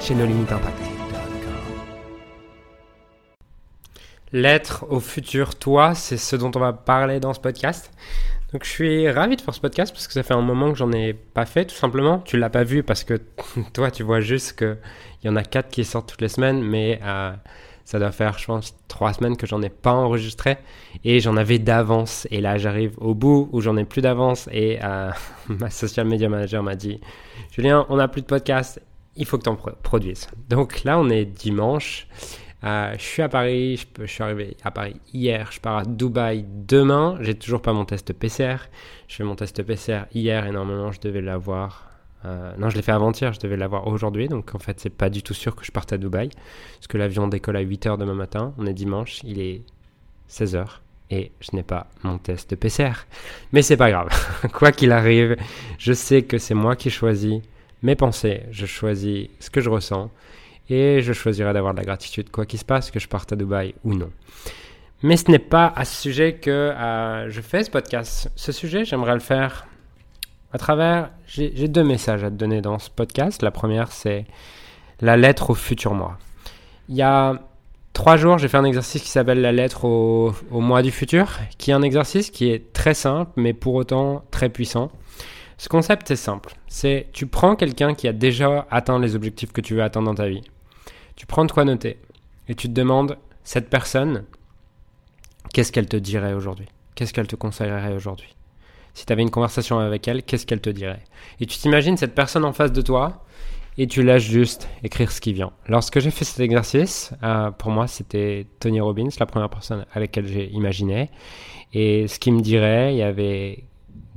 chez nos limites impact. L'être au futur toi, c'est ce dont on va parler dans ce podcast. Donc je suis ravi de faire ce podcast parce que ça fait un moment que j'en ai pas fait tout simplement. Tu l'as pas vu parce que toi tu vois juste qu'il y en a quatre qui sortent toutes les semaines, mais euh, ça doit faire je pense trois semaines que j'en ai pas enregistré et j'en avais d'avance. Et là j'arrive au bout où j'en ai plus d'avance et euh, ma social media manager m'a dit Julien on n'a plus de podcast il faut que tu en produises. Donc là, on est dimanche. Euh, je suis à Paris, je, je, suis arrivé à Paris hier, je pars à Dubaï demain. J'ai toujours pas mon test PCR. Je fais mon test PCR hier et normalement je devais l'avoir. Euh, non, je l'ai fait avant-hier, je devais l'avoir aujourd'hui. Donc en fait, c'est pas du tout sûr que je parte à Dubaï. Parce que l'avion décolle à 8h demain matin. On est dimanche, il est 16h et je n'ai pas mon test PCR. Mais c'est pas grave. Quoi qu'il arrive, je sais que c'est moi qui choisis mes pensées, je choisis ce que je ressens et je choisirai d'avoir de la gratitude quoi qu'il se passe, que je parte à Dubaï ou non. Mais ce n'est pas à ce sujet que euh, je fais ce podcast. Ce sujet, j'aimerais le faire à travers... J'ai deux messages à te donner dans ce podcast. La première, c'est la lettre au futur moi. Il y a trois jours, j'ai fait un exercice qui s'appelle la lettre au, au mois du futur, qui est un exercice qui est très simple, mais pour autant très puissant. Ce concept, c'est simple. C'est tu prends quelqu'un qui a déjà atteint les objectifs que tu veux atteindre dans ta vie. Tu prends de quoi noter et tu te demandes, cette personne, qu'est-ce qu'elle te dirait aujourd'hui? Qu'est-ce qu'elle te conseillerait aujourd'hui? Si tu avais une conversation avec elle, qu'est-ce qu'elle te dirait? Et tu t'imagines cette personne en face de toi et tu lâches juste écrire ce qui vient. Lorsque j'ai fait cet exercice, euh, pour moi, c'était Tony Robbins, la première personne à laquelle j'ai imaginé. Et ce qu'il me dirait, il y avait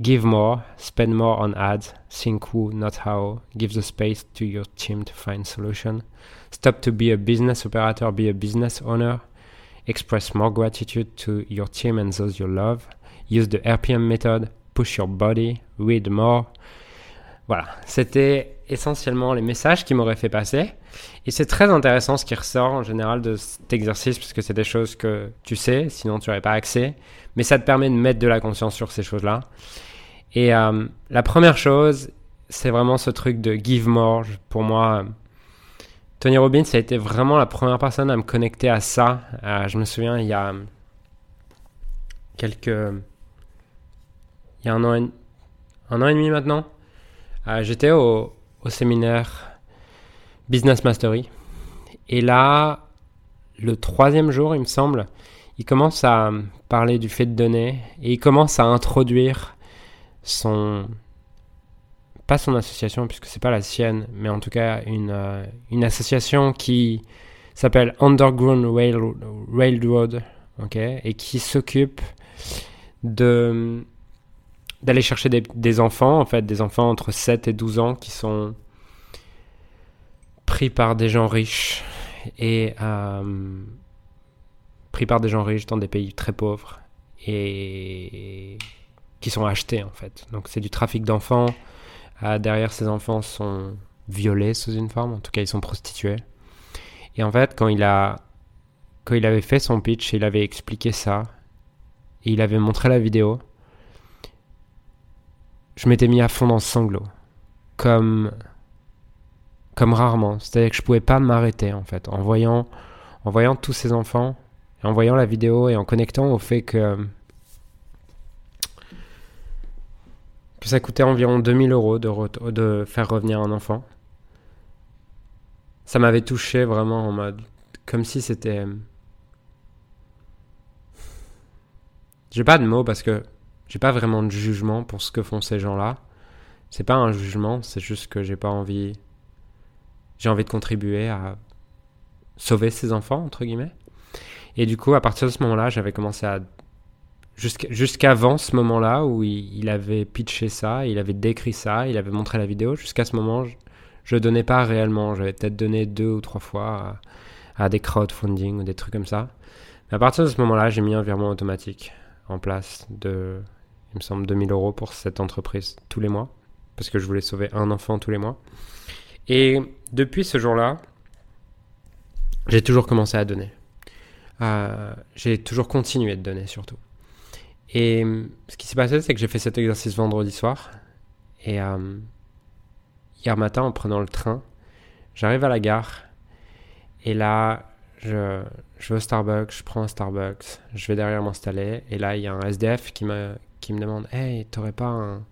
Give more, spend more on ads, think who, not how, give the space to your team to find solution. Stop to be a business operator, be a business owner. Express more gratitude to your team and those you love. Use the RPM method, push your body, read more. Voilà, c'était essentiellement les messages qui m'auraient fait passer. Et c'est très intéressant ce qui ressort en général de cet exercice, puisque c'est des choses que tu sais, sinon tu n'aurais pas accès. Mais ça te permet de mettre de la conscience sur ces choses-là. Et euh, la première chose, c'est vraiment ce truc de give more. Pour moi, Tony Robbins a été vraiment la première personne à me connecter à ça. Euh, je me souviens, il y a quelques. Il y a un an et, un an et demi maintenant, euh, j'étais au, au séminaire Business Mastery. Et là, le troisième jour, il me semble, il commence à parler du fait de donner et il commence à introduire son pas son association puisque c'est pas la sienne, mais en tout cas une, euh, une association qui s'appelle Underground Railroad, ok, et qui s'occupe de d'aller chercher des, enfants, en fait, des enfants entre 7 et 12 ans qui sont pris par des gens riches et euh, pris par des gens riches dans des pays très pauvres et qui sont achetés en fait. Donc c'est du trafic d'enfants. Euh, derrière ces enfants sont violés sous une forme, en tout cas ils sont prostitués. Et en fait quand il a quand il avait fait son pitch, il avait expliqué ça et il avait montré la vidéo. Je m'étais mis à fond dans le sanglot, comme comme rarement. C'est-à-dire que je pouvais pas m'arrêter en fait en voyant en voyant tous ces enfants en voyant la vidéo et en connectant au fait que que ça coûtait environ 2000 euros de, de faire revenir un enfant. Ça m'avait touché vraiment en mode comme si c'était. J'ai pas de mots parce que j'ai pas vraiment de jugement pour ce que font ces gens-là. C'est pas un jugement, c'est juste que j'ai pas envie. J'ai envie de contribuer à sauver ces enfants, entre guillemets. Et du coup, à partir de ce moment-là, j'avais commencé à jusqu'avant ce moment-là où il, avait pitché ça, il avait décrit ça, il avait montré la vidéo, jusqu'à ce moment, je donnais pas réellement. J'avais peut-être donné deux ou trois fois à, des crowdfunding ou des trucs comme ça. Mais à partir de ce moment-là, j'ai mis un virement automatique en place de, il me semble, 2000 euros pour cette entreprise tous les mois. Parce que je voulais sauver un enfant tous les mois. Et depuis ce jour-là, j'ai toujours commencé à donner. Euh, j'ai toujours continué de donner surtout. Et ce qui s'est passé, c'est que j'ai fait cet exercice vendredi soir. Et euh, hier matin, en prenant le train, j'arrive à la gare. Et là, je, vais au Starbucks, je prends un Starbucks, je vais derrière m'installer. Et là, il y a un SDF qui me, qui me demande Hey, t'aurais pas un,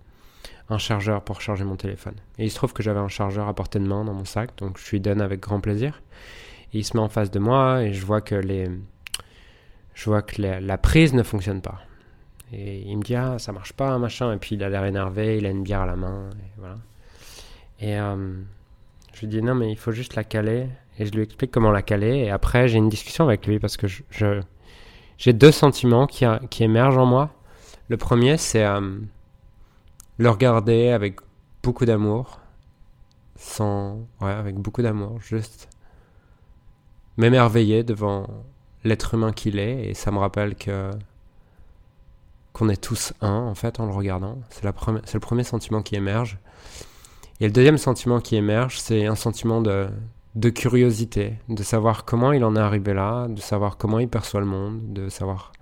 un chargeur pour charger mon téléphone? Et il se trouve que j'avais un chargeur à portée de main dans mon sac, donc je lui donne avec grand plaisir. Et il se met en face de moi et je vois que les, je vois que la prise ne fonctionne pas. Et il me dit, ah, ça marche pas, machin. Et puis il a l'air énervé, il a une bière à la main. Et voilà. Et euh, je lui dis, non, mais il faut juste la caler. Et je lui explique comment la caler. Et après, j'ai une discussion avec lui parce que je, j'ai deux sentiments qui, qui, émergent en moi. Le premier, c'est euh, le regarder avec beaucoup d'amour. Sans. Ouais, avec beaucoup d'amour. Juste m'émerveiller devant l'être humain qu'il est. Et ça me rappelle que qu'on est tous un, en fait, en le regardant. C'est, le premier sentiment qui émerge. Et le deuxième sentiment qui émerge, c'est un sentiment de, de curiosité, de savoir comment il en est arrivé là, de savoir comment il perçoit le monde, de savoir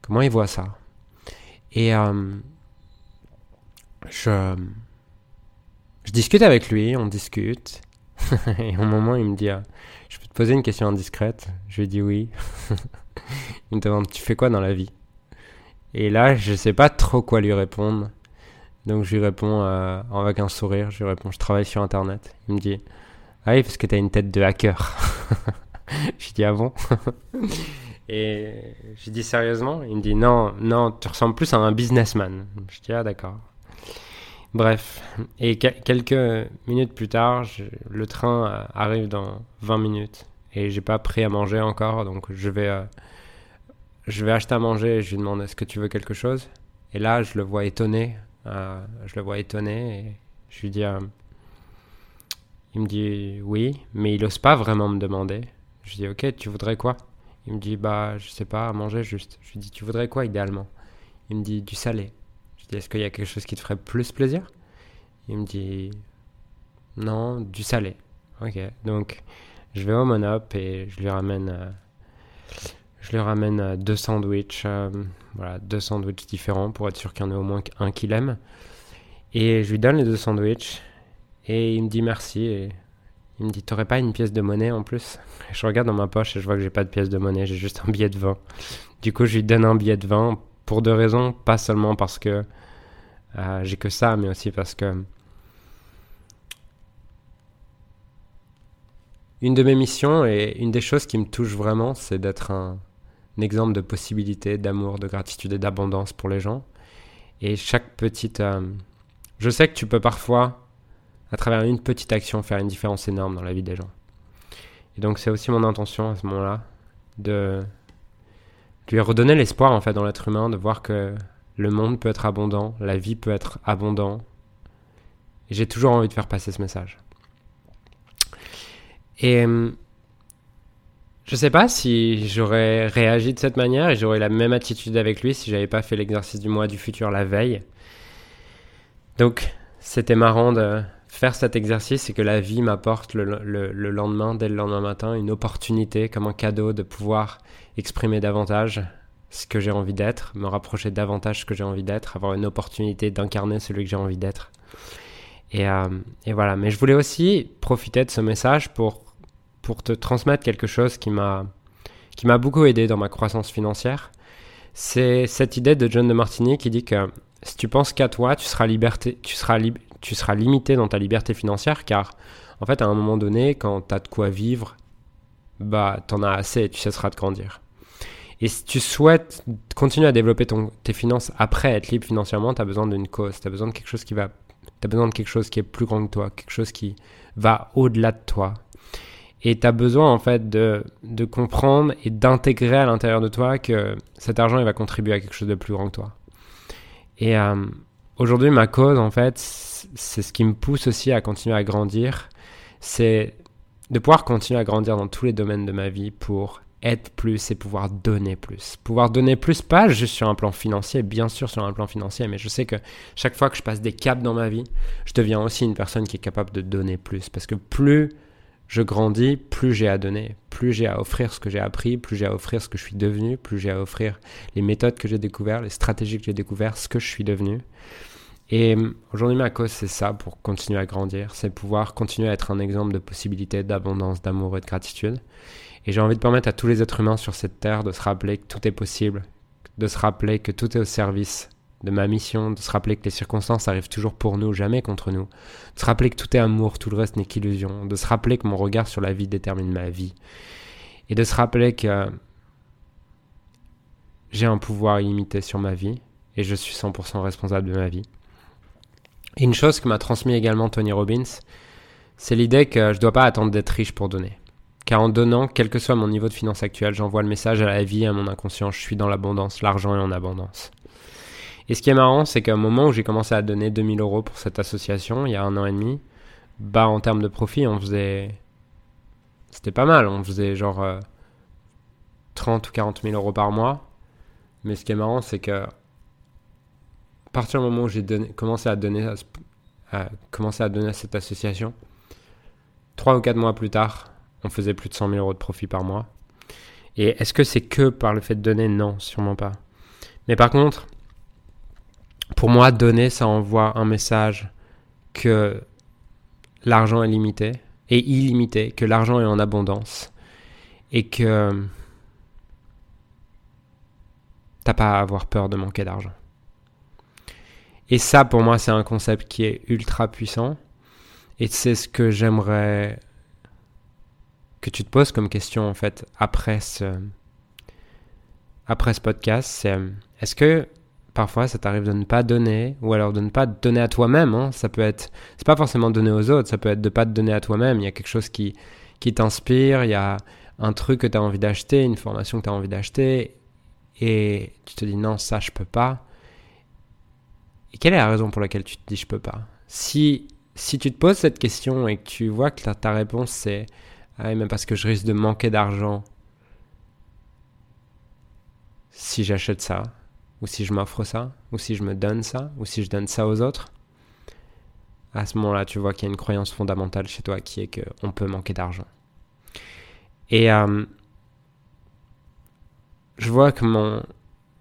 comment il voit ça. Et euh, je, je discute avec lui, on discute. et au moment, il me dit ah, Je peux te poser une question indiscrète Je lui dis oui. il me demande Tu fais quoi dans la vie? Et là, je sais pas trop quoi lui répondre. Donc je lui réponds euh, avec un sourire, je lui réponds je travaille sur internet. Il me dit Ah oui, parce que t'as une tête de hacker. je dis Ah bon Et je dis sérieusement? Il me dit Non, non, tu ressembles plus à un businessman. Je dis Ah d'accord. Bref, et quelques minutes plus tard, le train arrive dans 20 minutes et j'ai pas pris à manger encore, donc je vais euh, je vais acheter à manger et je lui demande est-ce que tu veux quelque chose? Et là, je le vois étonné. Euh, je le vois étonné je lui dis. Euh, il me dit oui, mais il n'ose pas vraiment me demander. Je dis ok, tu voudrais quoi? Il me dit bah je sais pas, à manger juste. Je lui dis tu voudrais quoi idéalement? Il me dit du salé. Je dis est-ce qu'il y a quelque chose qui te ferait plus plaisir? Il me dit non, du salé. Ok, donc je vais au Monop et je lui ramène. Euh, je lui ramène deux sandwichs, euh, voilà, deux sandwichs différents pour être sûr qu'il y en ait au moins un qu'il aime. Et je lui donne les deux sandwichs et il me dit merci et il me dit t'aurais pas une pièce de monnaie en plus? Je regarde dans ma poche et je vois que j'ai pas de pièce de monnaie, j'ai juste un billet de vin. Du coup je lui donne un billet de vin pour deux raisons, pas seulement parce que euh, j'ai que ça, mais aussi parce que une de mes missions et une des choses qui me touche vraiment, c'est d'être un exemple de possibilité, d'amour, de gratitude et d'abondance pour les gens. Et chaque petite... Euh, je sais que tu peux parfois, à travers une petite action, faire une différence énorme dans la vie des gens. Et donc c'est aussi mon intention à ce moment-là de lui redonner l'espoir en fait dans l'être humain, de voir que le monde peut être abondant, la vie peut être abondant. Et j'ai toujours envie de faire passer ce message. Et euh, je sais pas si j'aurais réagi de cette manière et j'aurais la même attitude avec lui si j'avais pas fait l'exercice du mois du futur la veille. Donc, c'était marrant de faire cet exercice et que la vie m'apporte le, lendemain, dès le lendemain matin, une opportunité comme un cadeau de pouvoir exprimer davantage ce que j'ai envie d'être, me rapprocher davantage ce que j'ai envie d'être, avoir une opportunité d'incarner celui que j'ai envie d'être. Et, euh, et voilà, mais je voulais aussi profiter de ce message pour pour te transmettre quelque chose qui m'a qui m'a beaucoup aidé dans ma croissance financière. C'est cette idée de John de Martini qui dit que si tu penses qu'à toi, tu seras, liberté, tu, seras tu seras limité dans ta liberté financière car en fait à un moment donné, quand tu as de quoi vivre, bah t'en as assez et tu cesseras de grandir. Et si tu souhaites continuer à développer ton, tes finances après être libre financièrement, tu as besoin d'une cause, tu besoin de quelque chose qui va tu as besoin de quelque chose qui est plus grand que toi, quelque chose qui va au-delà de toi, et tu as besoin en fait de, de comprendre et d'intégrer à l'intérieur de toi que cet argent il va contribuer à quelque chose de plus grand que toi. Et euh, aujourd'hui ma cause en fait c'est ce qui me pousse aussi à continuer à grandir, c'est de pouvoir continuer à grandir dans tous les domaines de ma vie pour être plus et pouvoir donner plus. Pouvoir donner plus, pas juste sur un plan financier, bien sûr sur un plan financier, mais je sais que chaque fois que je passe des caps dans ma vie, je deviens aussi une personne qui est capable de donner plus. Parce que plus je grandis, plus j'ai à donner, plus j'ai à offrir ce que j'ai appris, plus j'ai à offrir ce que je suis devenu, plus j'ai à offrir les méthodes que j'ai découvertes, les stratégies que j'ai découvertes, ce que je suis devenu. Et hum, aujourd'hui, ma cause, c'est ça pour continuer à grandir, c'est pouvoir continuer à être un exemple de possibilité, d'abondance, d'amour et de gratitude. Et j'ai envie de permettre à tous les êtres humains sur cette terre de se rappeler que tout est possible, de se rappeler que tout est au service de ma mission, de se rappeler que les circonstances arrivent toujours pour nous, jamais contre nous, de se rappeler que tout est amour, tout le reste n'est qu'illusion, de se rappeler que mon regard sur la vie détermine ma vie, et de se rappeler que j'ai un pouvoir illimité sur ma vie, et je suis 100% responsable de ma vie. Et une chose que m'a transmis également Tony Robbins, c'est l'idée que je ne dois pas attendre d'être riche pour donner. Car en donnant, quel que soit mon niveau de finance actuel, j'envoie le message à la vie et à mon inconscient, je suis dans l'abondance, l'argent est en abondance. Et ce qui est marrant, c'est qu'à un moment où j'ai commencé à donner 2000 euros pour cette association, il y a un an et demi, bah en termes de profit, on faisait... C'était pas mal, on faisait genre 30 euh, ou 40 000 euros par mois. Mais ce qui est marrant, c'est que à partir du moment où j'ai commencé à donner commencé à donner à cette association, 3 ou 4 mois plus tard, on faisait plus de 100 000 euros de profit par mois. Et est-ce que c'est que par le fait de donner? Non, sûrement pas. Mais par contre, pour moi, donner, ça envoie un message que l'argent est limité et illimité, que l'argent est en abondance et que t'as pas à avoir peur de manquer d'argent. Et ça, pour moi, c'est un concept qui est ultra puissant et c'est ce que j'aimerais que tu te poses comme question en fait après ce, podcast, est-ce que parfois ça t'arrive de ne pas donner ou alors de ne pas donner à toi-même hein? Ça peut être, c'est pas forcément donner aux autres, ça peut être de pas te donner à toi-même. Il y a quelque chose qui, qui t'inspire, il y a un truc que tu as envie d'acheter, une formation que tu as envie d'acheter et tu te dis non, ça je peux pas. Et quelle est la raison pour laquelle tu te dis je peux pas? Si si tu te poses cette question et que tu vois que ta réponse c'est ah mais parce que je risque de manquer d'argent si j'achète ça, ou si je m'offre ça, ou si je me donne ça, ou si je donne ça aux autres. À ce moment-là, tu vois qu'il y a une croyance fondamentale chez toi qui est qu'on peut manquer d'argent. Et euh, je vois que mon...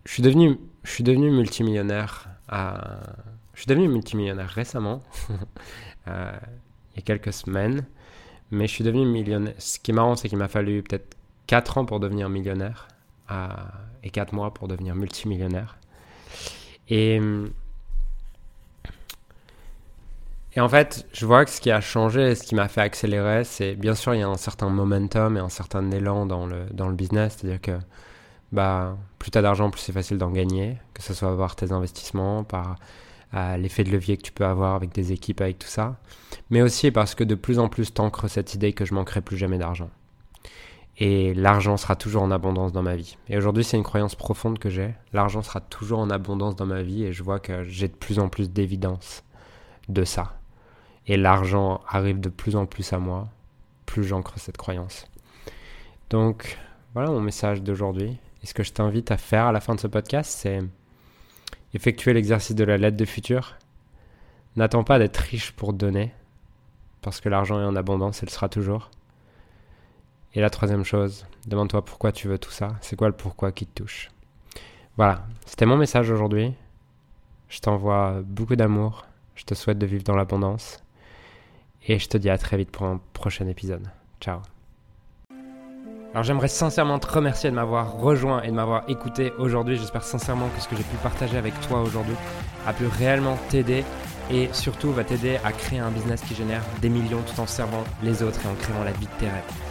Je suis devenu, je suis devenu multimillionnaire. Je suis devenu multimillionnaire récemment, euh, il y a quelques semaines. Mais je suis devenu millionnaire. Ce qui est marrant, c'est qu'il m'a fallu peut-être 4 ans pour devenir millionnaire et 4 mois pour devenir multimillionnaire. Et, et en fait, je vois que ce qui a changé, ce qui m'a fait accélérer, c'est bien sûr, il y a un certain momentum et un certain élan dans le, dans le business. C'est-à-dire que bah, plus tu as d'argent, plus c'est facile d'en gagner, que ce soit avoir tes investissements, par à l'effet de levier que tu peux avoir avec des équipes, avec tout ça, mais aussi parce que de plus en plus t'ancres cette idée que je manquerai plus jamais d'argent. Et l'argent sera toujours en abondance dans ma vie. Et aujourd'hui, c'est une croyance profonde que j'ai. L'argent sera toujours en abondance dans ma vie et je vois que j'ai de plus en plus d'évidence de ça. Et l'argent arrive de plus en plus à moi, plus j'ancre cette croyance. Donc, voilà mon message d'aujourd'hui. Et ce que je t'invite à faire à la fin de ce podcast, c'est Effectuer l'exercice de la lettre de futur. N'attends pas d'être riche pour donner, parce que l'argent est en abondance, et le sera toujours. Et la troisième chose, demande-toi pourquoi tu veux tout ça, c'est quoi le pourquoi qui te touche? Voilà, c'était mon message aujourd'hui. Je t'envoie beaucoup d'amour, je te souhaite de vivre dans l'abondance, et je te dis à très vite pour un prochain épisode. Ciao alors j'aimerais sincèrement te remercier de m'avoir rejoint et de m'avoir écouté aujourd'hui. J'espère sincèrement que ce que j'ai pu partager avec toi aujourd'hui a pu réellement t'aider et surtout va t'aider à créer un business qui génère des millions tout en servant les autres et en créant la vie de tes rêves.